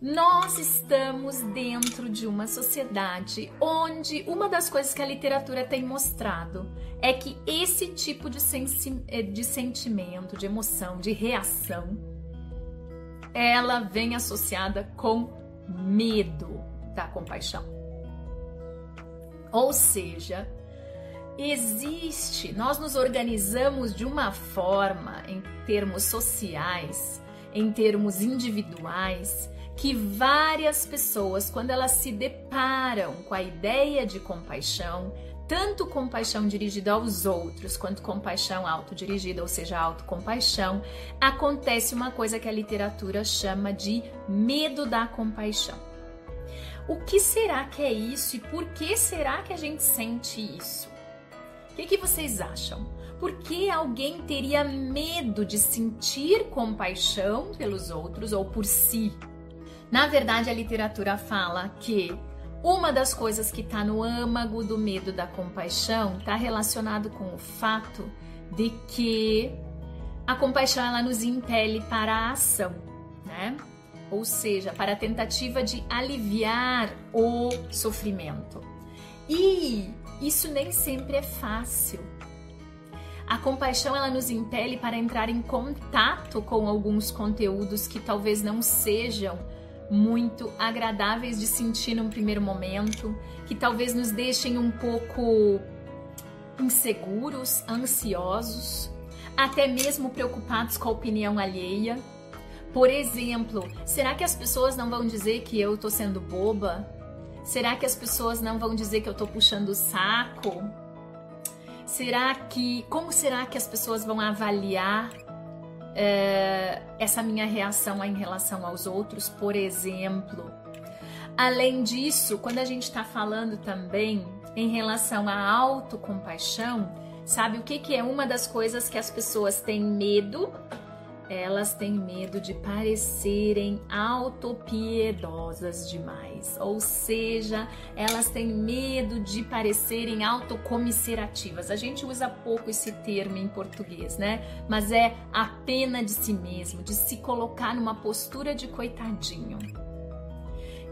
Nós estamos dentro de uma sociedade onde uma das coisas que a literatura tem mostrado é que esse tipo de, eh, de sentimento, de emoção, de reação, ela vem associada com medo da compaixão. Ou seja, existe, nós nos organizamos de uma forma em termos sociais, em termos individuais, que várias pessoas, quando elas se deparam com a ideia de compaixão, tanto compaixão dirigida aos outros quanto compaixão autodirigida, ou seja, autocompaixão, acontece uma coisa que a literatura chama de medo da compaixão. O que será que é isso e por que será que a gente sente isso? Que, que vocês acham? Por que alguém teria medo de sentir compaixão pelos outros ou por si? Na verdade, a literatura fala que uma das coisas que está no âmago do medo da compaixão está relacionado com o fato de que a compaixão ela nos impele para a ação, né? Ou seja, para a tentativa de aliviar o sofrimento. E isso nem sempre é fácil. A compaixão ela nos impele para entrar em contato com alguns conteúdos que talvez não sejam muito agradáveis de sentir num primeiro momento, que talvez nos deixem um pouco inseguros, ansiosos, até mesmo preocupados com a opinião alheia. Por exemplo, será que as pessoas não vão dizer que eu tô sendo boba? Será que as pessoas não vão dizer que eu tô puxando o saco? Será que como será que as pessoas vão avaliar é, essa minha reação em relação aos outros, por exemplo. Além disso, quando a gente está falando também em relação à autocompaixão, sabe o que, que é uma das coisas que as pessoas têm medo elas têm medo de parecerem autopiedosas demais, ou seja, elas têm medo de parecerem autocomisserativas. A gente usa pouco esse termo em português, né? Mas é a pena de si mesmo, de se colocar numa postura de coitadinho.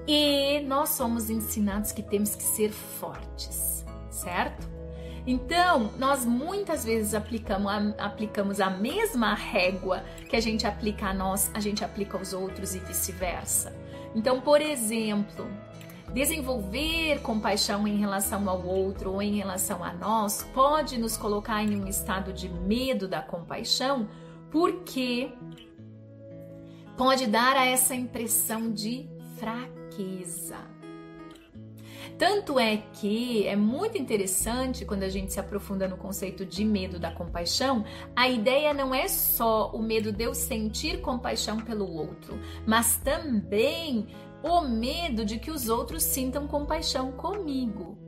E nós somos ensinados que temos que ser fortes, certo? Então, nós muitas vezes aplicamos a, aplicamos a mesma régua que a gente aplica a nós, a gente aplica aos outros e vice-versa. Então, por exemplo, desenvolver compaixão em relação ao outro ou em relação a nós pode nos colocar em um estado de medo da compaixão, porque pode dar a essa impressão de fraqueza. Tanto é que é muito interessante quando a gente se aprofunda no conceito de medo da compaixão, a ideia não é só o medo de eu sentir compaixão pelo outro, mas também o medo de que os outros sintam compaixão comigo.